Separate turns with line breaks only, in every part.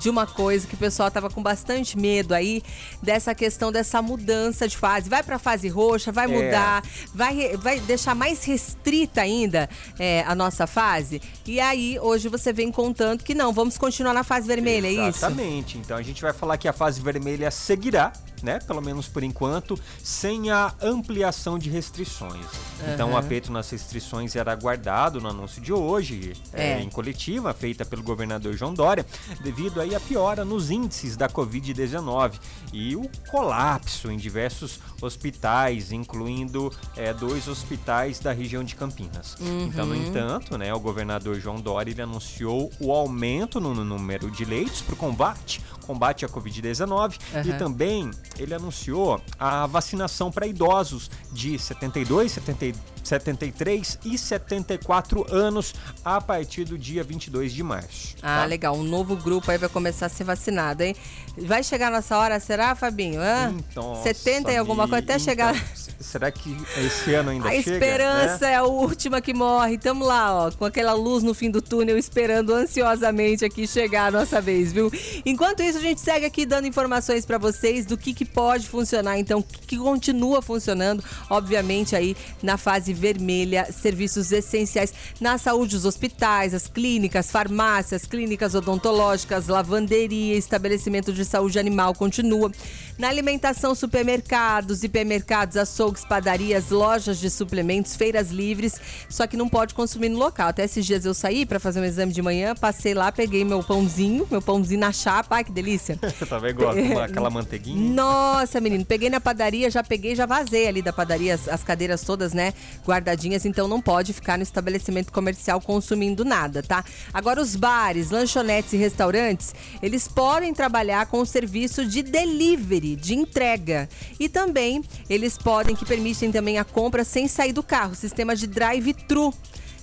de uma coisa que o pessoal tava com bastante medo aí, dessa questão dessa mudança de fase. Vai pra fase roxa, vai
É.
mudar, vai, vai deixar mais restrita ainda é, a nossa fase. E aí, hoje você vem contando que não, vamos continuar na fase vermelha, é isso?
Exatamente. Então a gente vai falar que a fase vermelha seguirá, né? Pelo menos por enquanto, sem a ampliação de restrições. Então o aperto nas restrições era aguardado no anúncio de hoje, é,
É.
em coletiva, feita pelo governador João Dória, devido aí à piora nos índices da Covid-19 e o colapso em diversos hospitais, incluindo é, dois hospitais da região de Campinas. Então, no entanto, né, o governador João Dória ele anunciou o aumento no número de leitos para o combate, combate à Covid-19 e
Aham.
também ele anunciou a vacinação para idosos de 72, 70, 73 e 74 anos a partir do dia 22 de março.
Ah,
tá?
legal. Um novo grupo aí vai começar a ser vacinado, hein? Vai chegar nessa hora, será, Fabinho? Hã?
Então,
70 e alguma coisa, até
então,
chegar.
Será que esse ano ainda
A
chega?
esperança
né?
é a última que morre. Tamo lá, ó, com aquela luz no fim do túnel, esperando ansiosamente aqui chegar a nossa vez, viu? Enquanto isso, a gente segue aqui dando informações pra vocês do que, que pode funcionar, então, o que, que continua funcionando, obviamente, aí na fase vermelha, serviços essenciais na saúde, os hospitais, as clínicas, farmácias, clínicas odontológicas, lavanderia, estabelecimento de saúde animal continua. Na alimentação, supermercados, hipermercados, açougues, padarias, lojas de suplementos, feiras livres, só que não pode consumir no local. Até esses dias eu saí pra fazer um exame de manhã, passei lá, peguei meu pãozinho, meu pãozinho na chapa, ai que delícia.
Tava igual com aquela manteiguinha.
Nossa, menino, peguei na padaria, já peguei, já vazei ali da padaria, as, as cadeiras todas, né, guardadinhas, então não pode ficar no estabelecimento comercial consumindo nada, tá? Agora os bares, lanchonetes e restaurantes, eles podem trabalhar com o serviço de delivery, de entrega. E também eles podem, que permitem também a compra sem sair do carro, sistema de drive-thru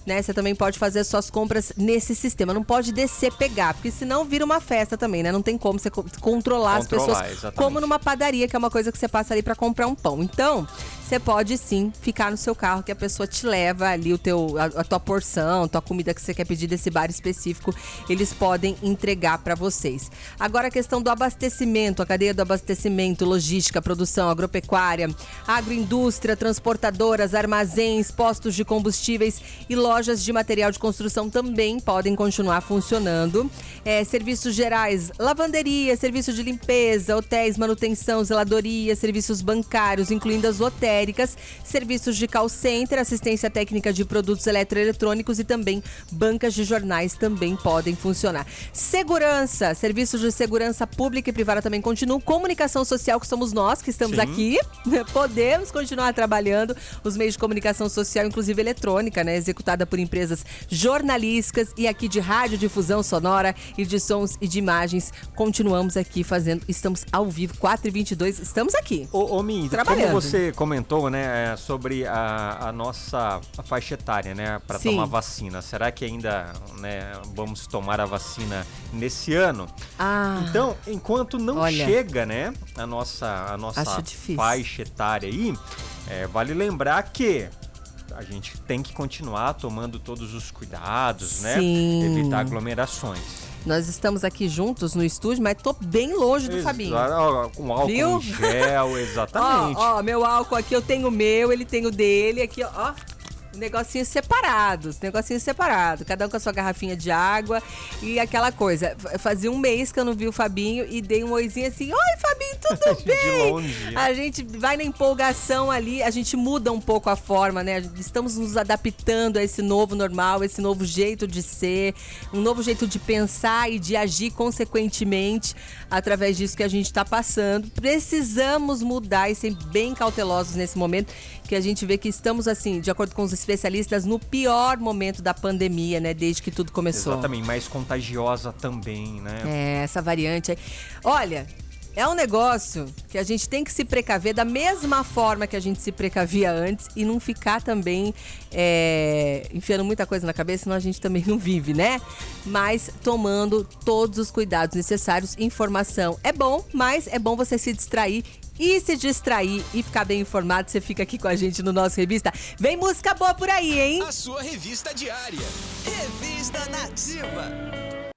né? Você também pode fazer suas compras nesse sistema. Não pode descer pegar, porque senão vira uma festa também, né? Não tem como você co- controlar, as
Controlar,
pessoas.
exatamente.
Como numa padaria, que é uma coisa que você passa ali para comprar um pão. Então, você pode sim ficar no seu carro, que a pessoa te leva ali o teu, a, a tua porção, a tua comida que você quer pedir desse bar específico. Eles podem entregar para vocês. Agora a questão do abastecimento, a cadeia do abastecimento, logística, produção, agropecuária, agroindústria, transportadoras, armazéns, postos de combustíveis e lojas de material de construção também podem continuar funcionando. É, serviços gerais, lavanderia, serviço de limpeza, hotéis, manutenção, zeladoria, serviços bancários, incluindo as lotéricas, serviços de call center, assistência técnica de produtos eletroeletrônicos e também bancas de jornais também podem funcionar. Segurança, serviços de segurança pública e privada também continuam. Comunicação social, que somos nós que estamos
Sim.
aqui, podemos continuar trabalhando. Os meios de comunicação social, inclusive eletrônica, né? Executada por empresas jornalísticas e aqui de rádio, sonora e de sons e de imagens. Continuamos aqui fazendo, estamos ao vivo, 4 e 22 estamos aqui.
Ô, ô Mi, como
Trabalhando.
você comentou, né, é, sobre a, a nossa faixa etária, né, para tomar vacina, será que ainda, né, vamos tomar a vacina nesse ano?
Ah,
Então, enquanto não
Olha.
chega, né, a nossa, a nossa faixa etária aí, é, vale lembrar que a gente tem que continuar tomando todos os cuidados, né,
Sim.
evitar aglomerações.
Nós estamos aqui juntos no estúdio, mas tô bem longe do
Exa-
Fabinho.
ó, Com álcool
Viu?
em gel, exatamente.
Ó, ó, meu álcool aqui, eu tenho o meu, ele tem o dele, aqui, ó. Negocinhos separados, negocinhos separados, cada um com a sua garrafinha de água e aquela coisa. Fazia um mês que eu não vi o Fabinho e dei um oizinho assim: Oi, Fabinho, tudo
De
bem?
longe.
A gente vai na empolgação ali, a gente muda um pouco a forma, né? Estamos nos adaptando a esse novo normal, esse novo jeito de ser, um novo jeito de pensar e de agir consequentemente através disso que a gente está passando. Precisamos mudar e ser bem cautelosos nesse momento, que a gente vê que estamos, assim, de acordo com os especialistas, no pior momento da pandemia, né? Desde que tudo começou.
Exatamente, mais contagiosa também, né?
É, essa variante aí. Olha, é um negócio que a gente tem que se precaver da mesma forma que a gente se precavia antes e não ficar também é, enfiando muita coisa na cabeça, senão a gente também não vive, né? Mas tomando todos os cuidados necessários. Informação é bom, mas é bom você se distrair. E se distrair e ficar bem informado, você fica aqui com a gente no nosso revista. Vem música boa por aí, hein?
A sua revista diária. Revista Nativa.